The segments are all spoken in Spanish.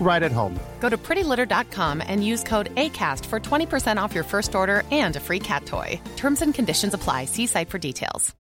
right at home. Go to prettylitter.com and use code ACAST for 20% off your first order and a free cat toy. Terms and conditions apply. See site for details.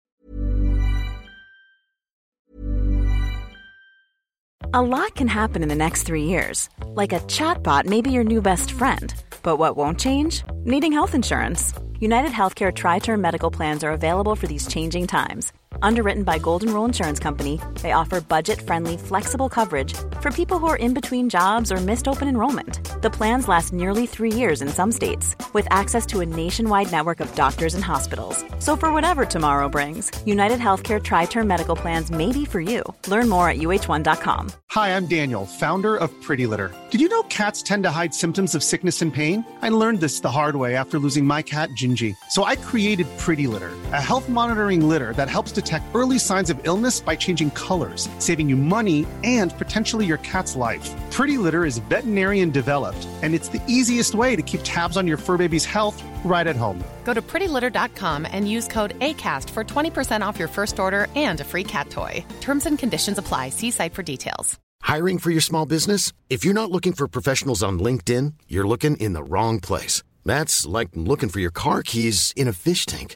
A lot can happen in the next three years. Like a chatbot may be your new best friend. But what won't change? Needing health insurance. United Healthcare Tri Term Medical Plans are available for these changing times. Underwritten by Golden Rule Insurance Company, they offer budget-friendly, flexible coverage for people who are in between jobs or missed open enrollment. The plans last nearly three years in some states, with access to a nationwide network of doctors and hospitals. So for whatever tomorrow brings, United Healthcare Tri-Term Medical Plans may be for you. Learn more at uh1.com. Hi, I'm Daniel, founder of Pretty Litter. Did you know cats tend to hide symptoms of sickness and pain? I learned this the hard way after losing my cat, Gingy. So I created Pretty Litter, a health monitoring litter that helps detect early signs of illness by changing colors, saving you money and potentially your cat's life. Pretty Litter is veterinarian developed, and it's the easiest way to keep tabs on your fur baby's health right at home. Go to prettylitter.com and use code ACAST for 20% off your first order and a free cat toy. Terms and conditions apply. See site for details. Hiring for your small business? If you're not looking for professionals on LinkedIn, you're looking in the wrong place. That's like looking for your car keys in a fish tank.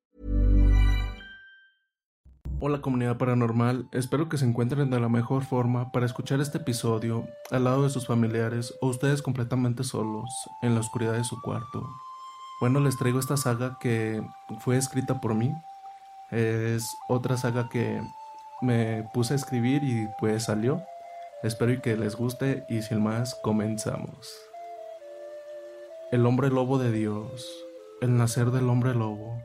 Hola comunidad paranormal, espero que se encuentren de la mejor forma para escuchar este episodio al lado de sus familiares o ustedes completamente solos en la oscuridad de su cuarto. Bueno, les traigo esta saga que fue escrita por mí. Es otra saga que me puse a escribir y pues salió. Espero que les guste y sin más comenzamos. El hombre lobo de Dios, el nacer del hombre lobo.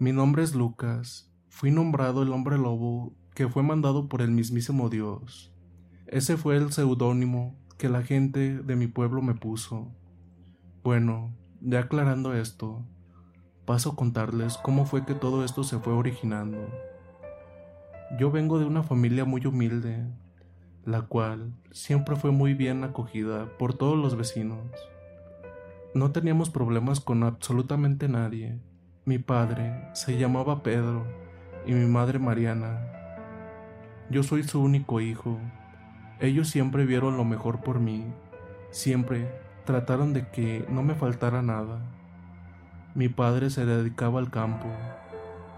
Mi nombre es Lucas. Fui nombrado el hombre lobo que fue mandado por el mismísimo Dios. Ese fue el seudónimo que la gente de mi pueblo me puso. Bueno, ya aclarando esto, paso a contarles cómo fue que todo esto se fue originando. Yo vengo de una familia muy humilde, la cual siempre fue muy bien acogida por todos los vecinos. No teníamos problemas con absolutamente nadie mi padre se llamaba Pedro y mi madre Mariana. Yo soy su único hijo. Ellos siempre vieron lo mejor por mí. Siempre trataron de que no me faltara nada. Mi padre se dedicaba al campo.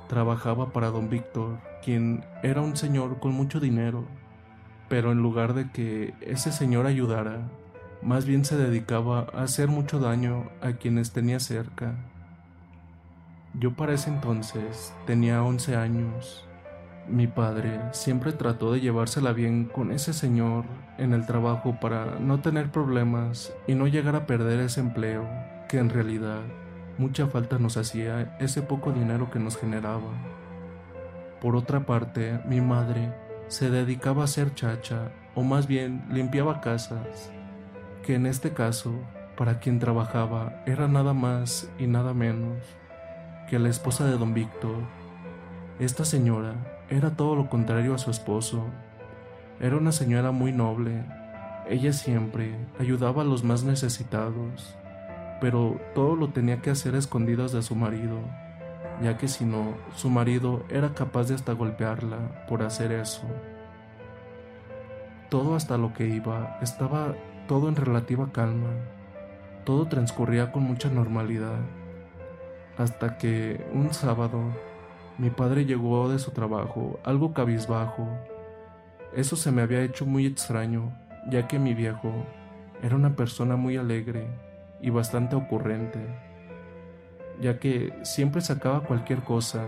Trabajaba para don Víctor, quien era un señor con mucho dinero. Pero en lugar de que ese señor ayudara, más bien se dedicaba a hacer mucho daño a quienes tenía cerca. Yo para ese entonces tenía 11 años. Mi padre siempre trató de llevársela bien con ese señor en el trabajo para no tener problemas y no llegar a perder ese empleo que en realidad mucha falta nos hacía ese poco dinero que nos generaba. Por otra parte, mi madre se dedicaba a ser chacha o más bien limpiaba casas, que en este caso, para quien trabajaba, era nada más y nada menos que la esposa de don Víctor. Esta señora era todo lo contrario a su esposo. Era una señora muy noble. Ella siempre ayudaba a los más necesitados, pero todo lo tenía que hacer a escondidas de su marido, ya que si no, su marido era capaz de hasta golpearla por hacer eso. Todo hasta lo que iba estaba todo en relativa calma. Todo transcurría con mucha normalidad. Hasta que un sábado mi padre llegó de su trabajo algo cabizbajo. Eso se me había hecho muy extraño, ya que mi viejo era una persona muy alegre y bastante ocurrente, ya que siempre sacaba cualquier cosa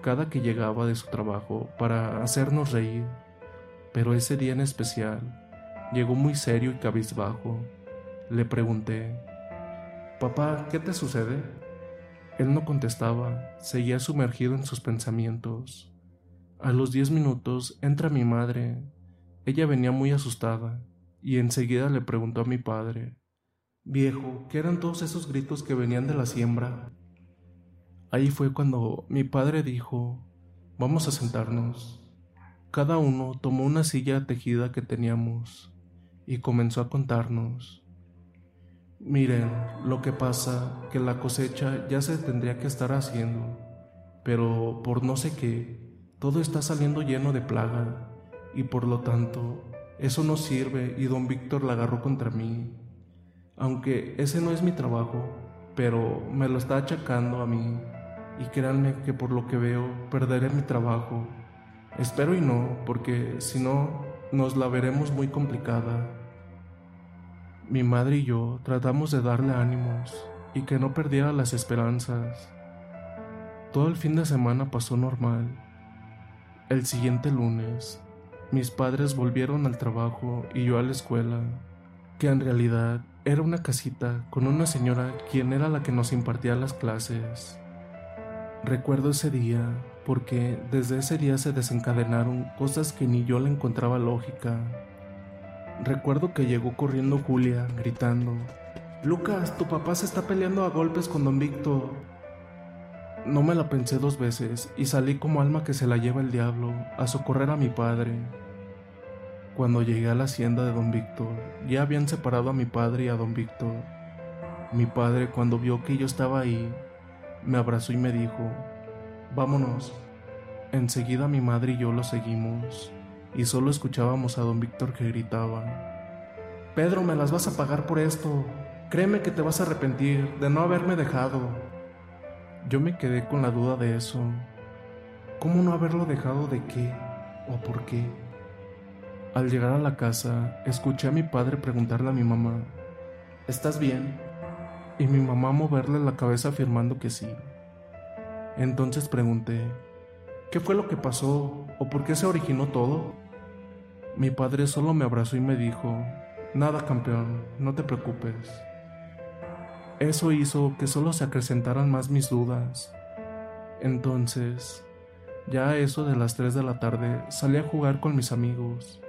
cada que llegaba de su trabajo para hacernos reír pero ese día en especial llegó muy serio y cabizbajo. Le pregunté, Papá, ¿qué te sucede? Él no contestaba, seguía sumergido en sus pensamientos. A los diez minutos entra mi madre. Ella venía muy asustada y enseguida le preguntó a mi padre, Viejo, ¿qué eran todos esos gritos que venían de la siembra? Ahí fue cuando mi padre dijo, Vamos a sentarnos. Cada uno tomó una silla tejida que teníamos y comenzó a contarnos. Miren, lo que pasa, que la cosecha ya se tendría que estar haciendo, pero por no sé qué, todo está saliendo lleno de plaga, y por lo tanto, eso no sirve y don Víctor la agarró contra mí. Aunque ese no es mi trabajo, pero me lo está achacando a mí, y créanme que por lo que veo, perderé mi trabajo Espero y no, porque si no, nos la veremos muy complicada. Mi madre y yo tratamos de darle ánimos y que no perdiera las esperanzas. Todo el fin de semana pasó normal. El siguiente lunes, mis padres volvieron al trabajo y yo a la escuela, que en realidad era una casita con una señora quien era la que nos impartía las clases. Recuerdo ese día porque desde ese día se desencadenaron cosas que ni yo le encontraba lógica. Recuerdo que llegó corriendo Julia, gritando, Lucas, tu papá se está peleando a golpes con don Víctor. No me la pensé dos veces y salí como alma que se la lleva el diablo a socorrer a mi padre. Cuando llegué a la hacienda de don Víctor, ya habían separado a mi padre y a don Víctor. Mi padre, cuando vio que yo estaba ahí, me abrazó y me dijo, Vámonos. Enseguida mi madre y yo lo seguimos, y solo escuchábamos a don Víctor que gritaba, Pedro, me las vas a pagar por esto. Créeme que te vas a arrepentir de no haberme dejado. Yo me quedé con la duda de eso. ¿Cómo no haberlo dejado de qué o por qué? Al llegar a la casa, escuché a mi padre preguntarle a mi mamá, ¿estás bien? Y mi mamá moverle la cabeza afirmando que sí. Entonces pregunté, ¿qué fue lo que pasó o por qué se originó todo? Mi padre solo me abrazó y me dijo, nada campeón, no te preocupes. Eso hizo que solo se acrecentaran más mis dudas. Entonces, ya a eso de las 3 de la tarde, salí a jugar con mis amigos.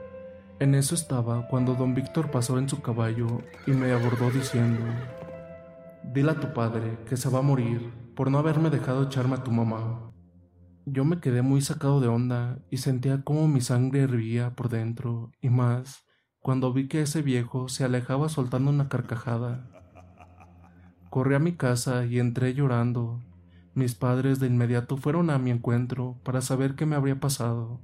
En eso estaba cuando don Víctor pasó en su caballo y me abordó diciendo, Dile a tu padre que se va a morir por no haberme dejado echarme a tu mamá. Yo me quedé muy sacado de onda y sentía como mi sangre hervía por dentro, y más cuando vi que ese viejo se alejaba soltando una carcajada. Corrí a mi casa y entré llorando. Mis padres de inmediato fueron a mi encuentro para saber qué me habría pasado.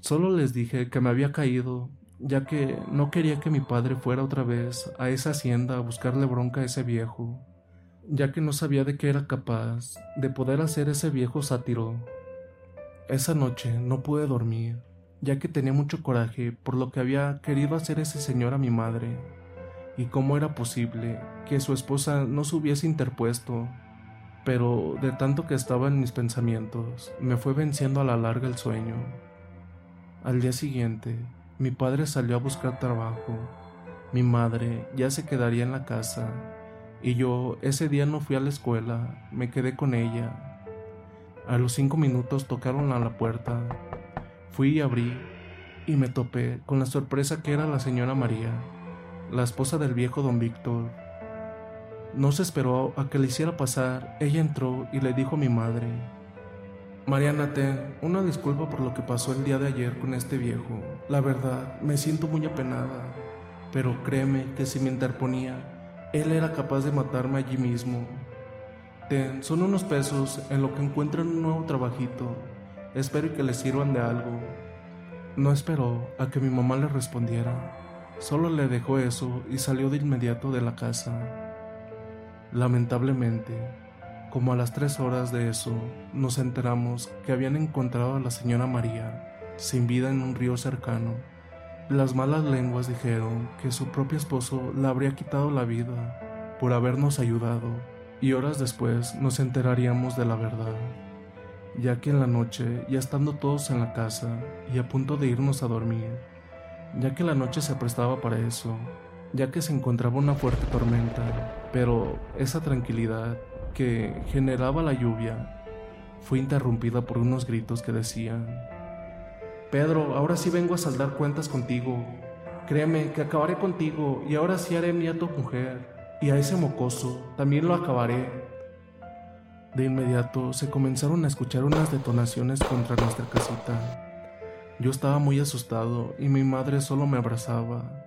Solo les dije que me había caído, ya que no quería que mi padre fuera otra vez a esa hacienda a buscarle bronca a ese viejo ya que no sabía de qué era capaz de poder hacer ese viejo sátiro. Esa noche no pude dormir, ya que tenía mucho coraje por lo que había querido hacer ese señor a mi madre, y cómo era posible que su esposa no se hubiese interpuesto, pero de tanto que estaba en mis pensamientos, me fue venciendo a la larga el sueño. Al día siguiente, mi padre salió a buscar trabajo, mi madre ya se quedaría en la casa y yo ese día no fui a la escuela, me quedé con ella. A los cinco minutos tocaron a la puerta. Fui y abrí y me topé con la sorpresa que era la señora María. la esposa del viejo don Víctor. No se esperó a que le hiciera pasar, ella entró y le dijo a mi madre, Mariana, ten una disculpa por lo que pasó el día de ayer con este viejo. La verdad, me siento muy apenada, pero créeme que si me interponía, él era capaz de matarme allí mismo. Ten, son unos pesos en lo que encuentran un nuevo trabajito. Espero que les sirvan de algo. No esperó a que mi mamá le respondiera. Solo le dejó eso y salió de inmediato de la casa. Lamentablemente, como a las tres horas de eso, nos enteramos que habían encontrado a la señora María sin vida en un río cercano. Las malas lenguas dijeron que su propio esposo le habría quitado la vida por habernos ayudado y horas después nos enteraríamos de la verdad, ya que en la noche, ya estando todos en la casa y a punto de irnos a dormir, ya que la noche se prestaba para eso, ya que se encontraba una fuerte tormenta, pero esa tranquilidad que generaba la lluvia fue interrumpida por unos gritos que decían, Pedro, ahora sí vengo a saldar cuentas contigo, créeme que acabaré contigo y ahora sí haré mía tu mujer y a ese mocoso también lo acabaré. De inmediato se comenzaron a escuchar unas detonaciones contra nuestra casita. Yo estaba muy asustado y mi madre solo me abrazaba.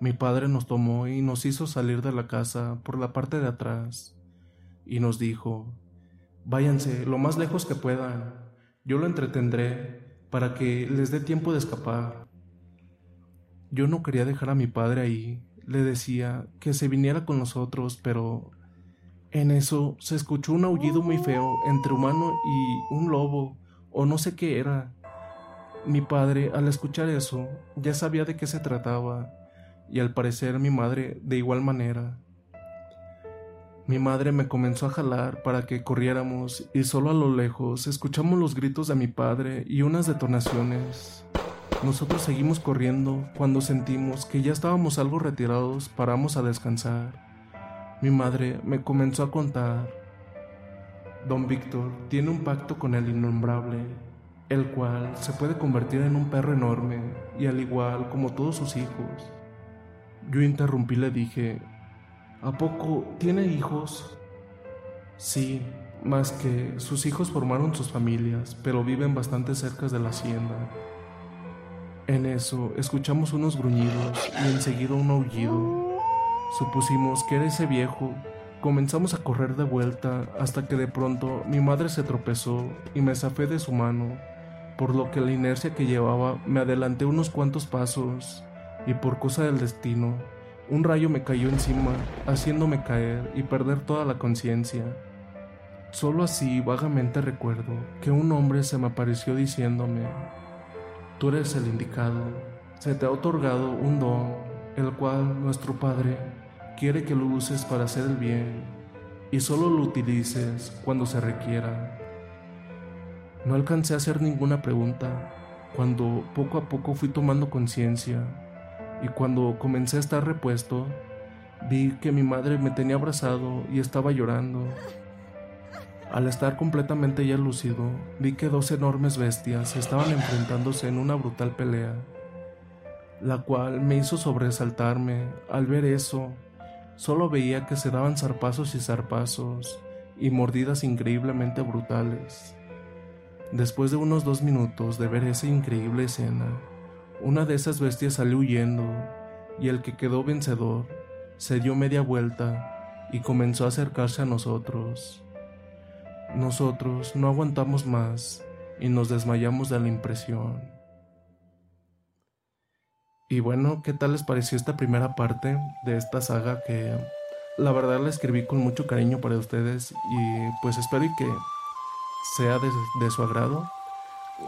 Mi padre nos tomó y nos hizo salir de la casa por la parte de atrás y nos dijo, váyanse lo más lejos que puedan, yo lo entretendré para que les dé tiempo de escapar. Yo no quería dejar a mi padre ahí le decía que se viniera con nosotros, pero en eso se escuchó un aullido muy feo entre humano y un lobo, o no sé qué era. Mi padre, al escuchar eso, ya sabía de qué se trataba, y al parecer mi madre de igual manera. Mi madre me comenzó a jalar para que corriéramos y solo a lo lejos escuchamos los gritos de mi padre y unas detonaciones. Nosotros seguimos corriendo cuando sentimos que ya estábamos algo retirados, paramos a descansar. Mi madre me comenzó a contar. Don Víctor tiene un pacto con el innombrable, el cual se puede convertir en un perro enorme y al igual como todos sus hijos. Yo interrumpí le dije, ¿a poco tiene hijos? Sí, más que sus hijos formaron sus familias, pero viven bastante cerca de la hacienda. En eso escuchamos unos gruñidos y enseguida un aullido. Supusimos que era ese viejo. Comenzamos a correr de vuelta hasta que de pronto mi madre se tropezó y me zafé de su mano, por lo que la inercia que llevaba me adelanté unos cuantos pasos y por cosa del destino, un rayo me cayó encima, haciéndome caer y perder toda la conciencia. Solo así vagamente recuerdo que un hombre se me apareció diciéndome, Tú eres el indicado. Se te ha otorgado un don, el cual nuestro Padre quiere que lo uses para hacer el bien y solo lo utilices cuando se requiera. No alcancé a hacer ninguna pregunta cuando poco a poco fui tomando conciencia y cuando comencé a estar repuesto, vi que mi madre me tenía abrazado y estaba llorando. Al estar completamente ya lúcido, vi que dos enormes bestias estaban enfrentándose en una brutal pelea, la cual me hizo sobresaltarme. Al ver eso, solo veía que se daban zarpazos y zarpazos y mordidas increíblemente brutales. Después de unos dos minutos de ver esa increíble escena, una de esas bestias salió huyendo y el que quedó vencedor se dio media vuelta y comenzó a acercarse a nosotros. Nosotros no aguantamos más y nos desmayamos de la impresión. Y bueno, ¿qué tal les pareció esta primera parte de esta saga que la verdad la escribí con mucho cariño para ustedes y pues espero que sea de, de su agrado.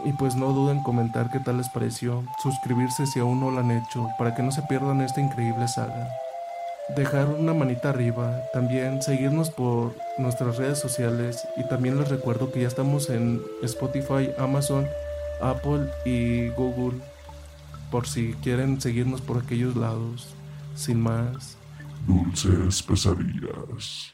Y pues no duden en comentar qué tal les pareció, suscribirse si aún no lo han hecho para que no se pierdan esta increíble saga dejar una manita arriba, también seguirnos por nuestras redes sociales y también les recuerdo que ya estamos en Spotify, Amazon, Apple y Google por si quieren seguirnos por aquellos lados. Sin más. Dulces pesadillas.